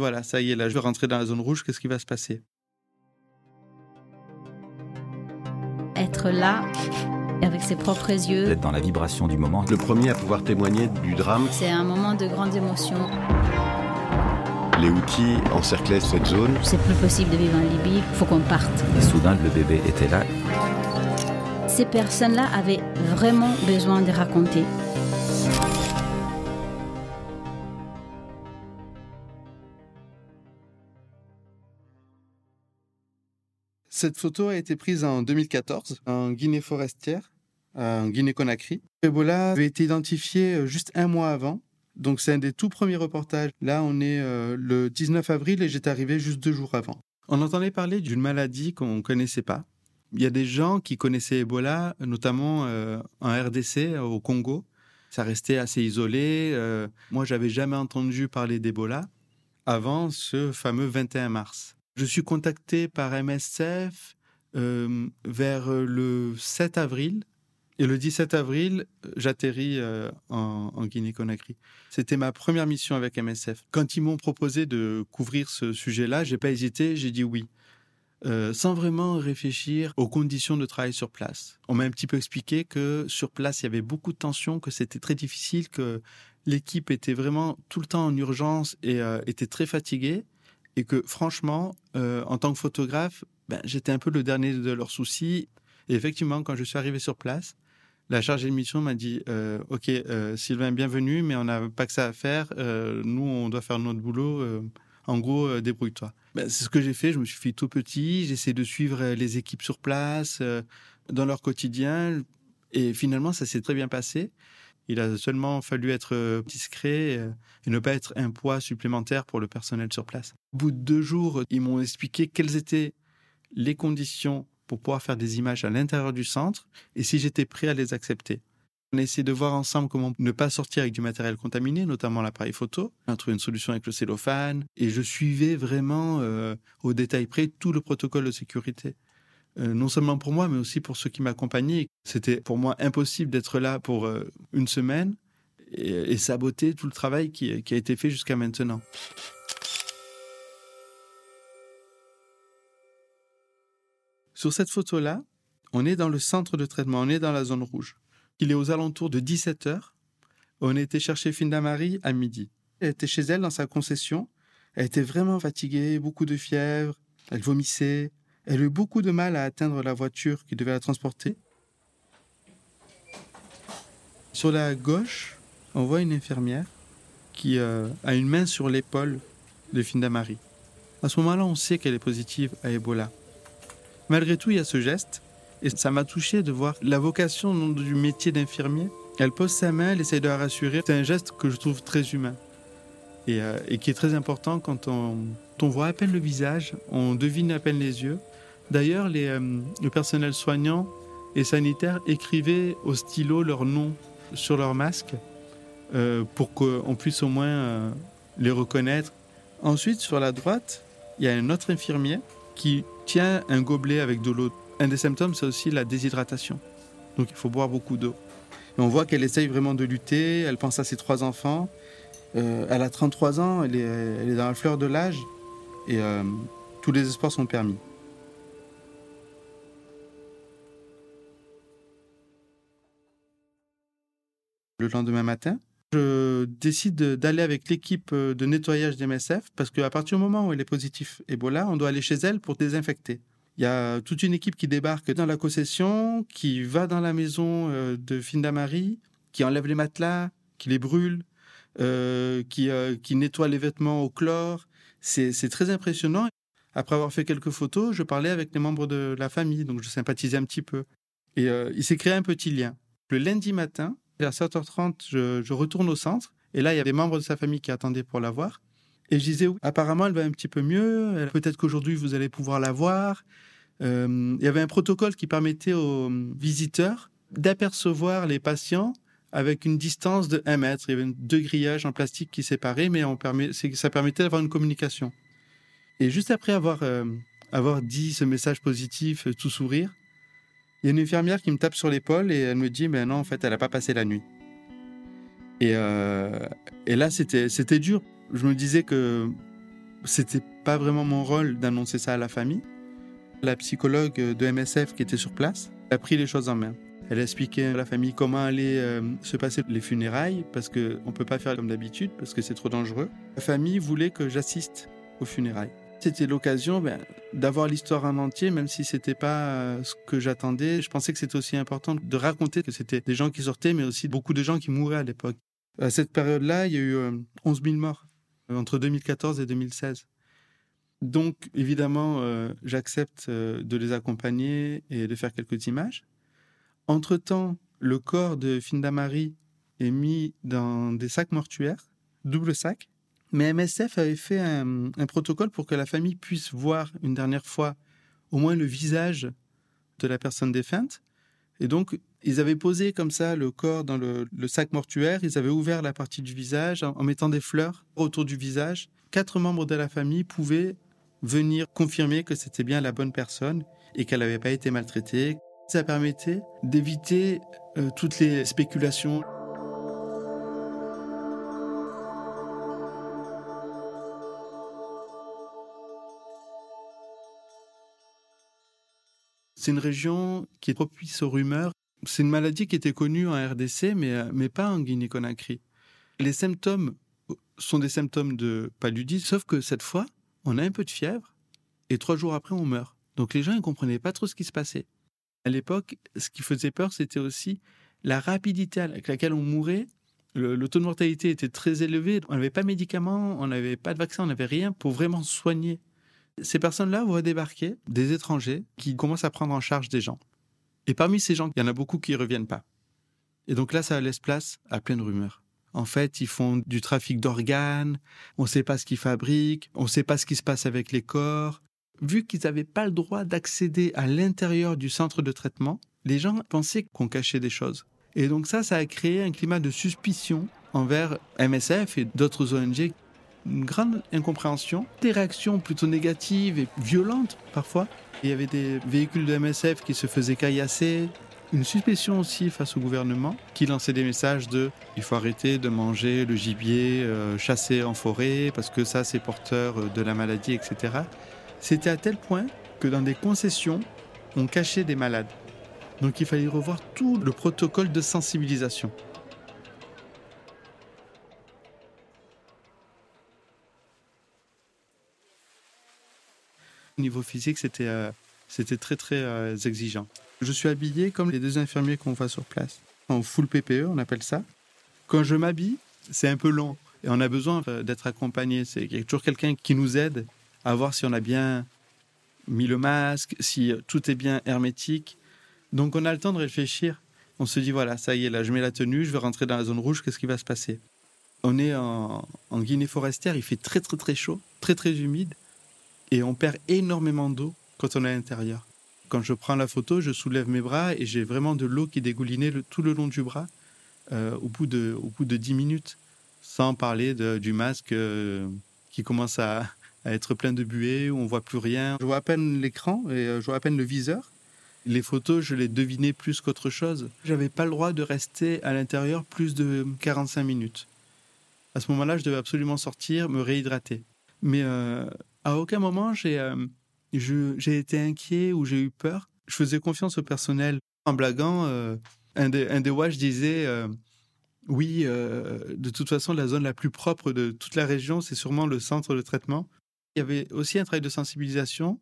Voilà, ça y est, là, je vais rentrer dans la zone rouge, qu'est-ce qui va se passer? Être là, avec ses propres yeux. D'être dans la vibration du moment. Le premier à pouvoir témoigner du drame. C'est un moment de grande émotion. Les outils encerclaient cette zone. C'est plus possible de vivre en Libye, il faut qu'on parte. Et soudain, le bébé était là. Ces personnes-là avaient vraiment besoin de raconter. Cette photo a été prise en 2014 en Guinée forestière, en Guinée-Conakry. Ebola avait été identifié euh, juste un mois avant. Donc c'est un des tout premiers reportages. Là, on est euh, le 19 avril et j'étais arrivé juste deux jours avant. On entendait parler d'une maladie qu'on ne connaissait pas. Il y a des gens qui connaissaient Ebola, notamment euh, en RDC, au Congo. Ça restait assez isolé. Euh, moi, j'avais jamais entendu parler d'Ebola avant ce fameux 21 mars. Je suis contacté par MSF euh, vers le 7 avril. Et le 17 avril, j'atterris euh, en, Guinée-Conakry. C'était ma première mission avec MSF. Quand ils m'ont proposé de couvrir ce sujet-là, j'ai pas hésité, j'ai dit oui. Euh, sans vraiment réfléchir aux conditions de travail sur place. On m'a un petit peu expliqué que sur place, il y avait beaucoup de tensions, que c'était très difficile, que l'équipe était vraiment tout le temps en urgence et euh, était très fatiguée. Et que franchement, euh, en tant que photographe, ben, j'étais un peu le dernier de leurs soucis. Et effectivement, quand je suis arrivé sur place, la chargée de mission m'a dit euh, Ok, euh, Sylvain, bienvenue, mais on n'a pas que ça à faire. Nous, on doit faire notre boulot. En gros, débrouille-toi. Ben, c'est ce que j'ai fait. Je me suis fait tout petit. J'essaie de suivre les équipes sur place, dans leur quotidien. Et finalement, ça s'est très bien passé. Il a seulement fallu être euh, discret euh, et ne pas être un poids supplémentaire pour le personnel sur place. Au bout de deux jours, ils m'ont expliqué quelles étaient les conditions pour pouvoir faire des images à l'intérieur du centre et si j'étais prêt à les accepter. On a essayé de voir ensemble comment ne pas sortir avec du matériel contaminé, notamment l'appareil photo. On a trouvé une solution avec le cellophane et je suivais vraiment euh, au détail près tout le protocole de sécurité. Euh, non seulement pour moi, mais aussi pour ceux qui m'accompagnaient. C'était pour moi impossible d'être là pour euh, une semaine et, saboter tout le travail qui, a été fait jusqu'à maintenant. Sur cette photo-là, on est dans le centre de traitement, on est dans la zone rouge. Il est aux alentours de 17 heures. On été chercher Finda Marie à midi. Elle était chez elle dans sa concession. Elle était vraiment fatiguée, beaucoup de fièvre. Elle vomissait. Elle a eu beaucoup de mal à atteindre la voiture qui devait la transporter. Sur la gauche, on voit une infirmière qui euh, a une main sur l'épaule de Finda Marie. À ce moment-là, on sait qu'elle est positive à Ebola. Malgré tout, il y a ce geste, et ça m'a touché de voir la vocation du métier d'infirmier. Elle pose sa main, elle essaye de la rassurer. C'est un geste que je trouve très humain et, euh, qui est très important quand on, voit à peine le visage, on devine à peine les yeux. D'ailleurs, euh, le personnel soignant et sanitaire écrivaient au stylo leur nom sur leur masque euh, pour qu'on puisse au moins euh, les reconnaître. Ensuite, sur la droite, il y a un autre infirmier qui tient un gobelet avec de l'eau. Un des symptômes, c'est aussi la déshydratation. Donc il faut boire beaucoup d'eau. On voit qu'elle essaye vraiment de lutter, elle pense à ses trois enfants. Elle a 33 ans, elle est, dans la fleur de l'âge et tous les espoirs sont permis. Le lendemain matin, je décide d'aller avec l'équipe de nettoyage d'MSF parce qu'à partir du moment où elle est positive Ebola, on doit aller chez elle pour désinfecter. Il y a toute une équipe qui débarque dans la concession, qui va dans la maison de Finda Marie, qui enlève les matelas, qui les brûle, euh, qui, euh, nettoie les vêtements au chlore. C'est très impressionnant. Après avoir fait quelques photos, je parlais avec les membres de la famille, donc je sympathisais un petit peu. Et euh, il s'est créé un petit lien. Le lundi matin, vers 7h30, je, retourne au centre, et là, il y a des membres de sa famille qui attendaient pour la voir. Et je disais, apparemment, elle va un petit peu mieux, peut-être qu'aujourd'hui, vous allez pouvoir la voir. Euh, il y avait un protocole qui permettait aux visiteurs d'apercevoir les patients avec une distance de 1 mètre. Il y avait deux grillages en plastique qui séparaient, mais ça permettait d'avoir une communication. Et juste après avoir, euh, avoir dit ce message positif, tout sourire, il y a une infirmière qui me tape sur l'épaule et elle me dit, mais non, en fait, elle n'a pas passé la nuit. Et, euh, et là, c'était dur. Je me disais que C'était pas vraiment mon rôle d'annoncer ça à la famille. La psychologue de MSF qui était sur place a pris les choses en main. Elle a expliqué à la famille comment allaient euh, se passer les funérailles, parce qu'on ne peut pas faire comme d'habitude, parce que c'est trop dangereux. La famille voulait que j'assiste aux funérailles. C'était l'occasion ben, d'avoir l'histoire en entier, même si c'était pas euh, ce que j'attendais. Je pensais que c'était aussi important de raconter que c'était des gens qui sortaient, mais aussi beaucoup de gens qui mouraient à l'époque. À cette période-là, il y a eu 11 euh, 000 morts entre 2014 et 2016. Donc, évidemment, j'accepte de les accompagner et de faire quelques images. Entre-temps, le corps de Findamari est mis dans des sacs mortuaires, double sac. Mais MSF avait fait un, protocole pour que la famille puisse voir une dernière fois au moins le visage de la personne défunte. Et donc, ils avaient posé comme ça le corps dans le, sac mortuaire, ils avaient ouvert la partie du visage en, mettant des fleurs autour du visage. Quatre membres de la famille pouvaient venir confirmer que c'était bien la bonne personne et qu'elle n'avait pas été maltraitée, ça permettait d'éviter euh, toutes les spéculations. C'est une région qui est propice aux rumeurs. C'est une maladie qui était connue en RDC, mais, euh, mais pas en Guinée-Conakry. Les symptômes sont des symptômes de paludisme, sauf que cette fois, on a un peu de fièvre et trois jours après, on meurt. Donc les gens ne comprenaient pas trop ce qui se passait. À l'époque, ce qui faisait peur, c'était aussi la rapidité avec laquelle on mourait. Le, taux de mortalité était très élevé. On n'avait pas de médicaments, on n'avait pas de vaccin, on n'avait rien pour vraiment soigner. Ces personnes-là vont débarquer des étrangers qui commencent à prendre en charge des gens. Et parmi ces gens, il y en a beaucoup qui ne reviennent pas. Et donc là, ça laisse place à plein de rumeurs. En fait, ils font du trafic d'organes, on ne sait pas ce qu'ils fabriquent, on ne sait pas ce qui se passe avec les corps, vu qu'ils n'avaient pas le droit d'accéder à l'intérieur du centre de traitement, les gens pensaient qu'on cachait des choses. Et donc ça, ça a créé un climat de suspicion envers MSF et d'autres ONG. Une grande incompréhension, des réactions plutôt négatives et violentes parfois. Il y avait des véhicules de MSF qui se faisaient caillasser, une suspicion aussi face au gouvernement qui lançait des messages de il faut arrêter de manger le gibier euh, chassé en forêt parce que ça c'est porteur de la maladie, etc. C'était à tel point que dans des concessions, on cachait des malades. Donc il fallait revoir tout le protocole de sensibilisation. Au niveau physique, c'était euh, très très euh, exigeant. Je suis habillé comme les deux infirmiers qu'on voit sur place, en full PPE, on appelle ça. Quand je m'habille, c'est un peu long et on a besoin euh, d'être accompagné. C'est toujours quelqu'un qui nous aide à voir si on a bien mis le masque, si tout est bien hermétique. Donc on a le temps de réfléchir. On se dit, voilà, ça y est, là, je mets la tenue, je vais rentrer dans la zone rouge, qu'est-ce qui va se passer? On est en, Guinée forestière, il fait très très très chaud, très très humide, et on perd énormément d'eau quand on est à l'intérieur. Quand je prends la photo, je soulève mes bras et j'ai vraiment de l'eau qui dégoulinait tout le long du bras euh, au, bout de, au bout de 10 minutes, sans parler du masque euh, qui commence à, être plein de buée, où on voit plus rien. Je vois à peine l'écran et euh, je vois à peine le viseur. Les photos, je les devinais plus qu'autre chose. J'avais pas le droit de rester à l'intérieur plus de 45 minutes. À ce moment-là, je devais absolument sortir, me réhydrater. Mais à aucun moment, j'ai euh, j'ai été inquiet ou j'ai eu peur. Je faisais confiance au personnel. En blaguant, un des, un des watch disait Oui, de toute façon, la zone la plus propre de toute la région, c'est sûrement le centre de traitement. Il y avait aussi un travail de sensibilisation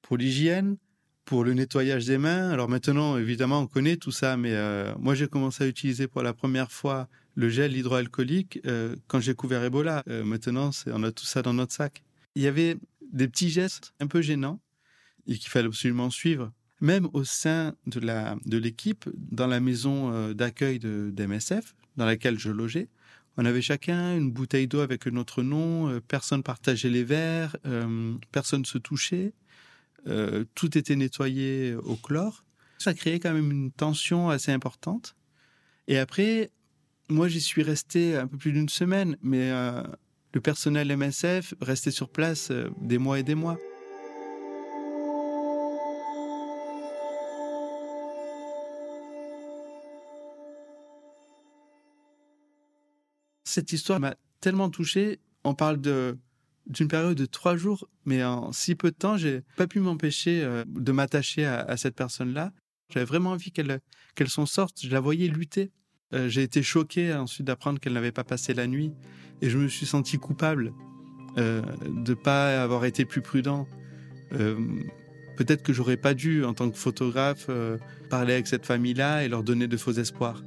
pour l'hygiène, pour le nettoyage des mains. Alors maintenant, évidemment, on connaît tout ça, mais euh, moi, j'ai commencé à utiliser pour la première fois le gel hydroalcoolique euh, quand j'ai couvert Ebola. Euh, maintenant, on a tout ça dans notre sac. Il y avait des petits gestes un peu gênants et qu'il fallait absolument suivre. Même au sein de l'équipe, dans la maison d'accueil de, d'MSF, dans laquelle je logeais, on avait chacun une bouteille d'eau avec notre nom, euh, personne partageait les verres, euh, personne se touchait, euh, tout était nettoyé au chlore. Ça créait quand même une tension assez importante. Et après, moi j'y suis resté un peu plus d'une semaine, mais le personnel MSF restait sur place des mois et des mois. cette histoire m'a tellement touché. On parle d'une période de trois jours, mais en si peu de temps, j'ai pas pu m'empêcher euh, de m'attacher à, cette personne-là. J'avais vraiment envie qu'elle qu'elle s'en sorte. Je la voyais lutter. Euh, j'ai été choqué ensuite d'apprendre qu'elle n'avait pas passé la nuit, et je me suis senti coupable euh, de pas avoir été plus prudent. Euh, peut-être que j'aurais pas dû, en tant que photographe, parler avec cette famille-là et leur donner de faux espoirs.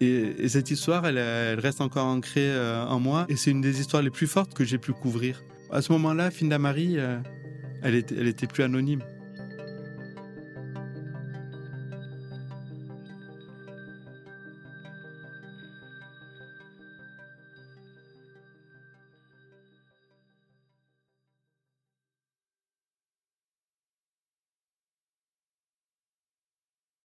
Et, cette histoire, elle, reste encore ancrée euh, en moi. Et c'est une des histoires les plus fortes que j'ai pu couvrir. À ce moment-là, Finda Marie, euh, elle, était, elle était plus anonyme.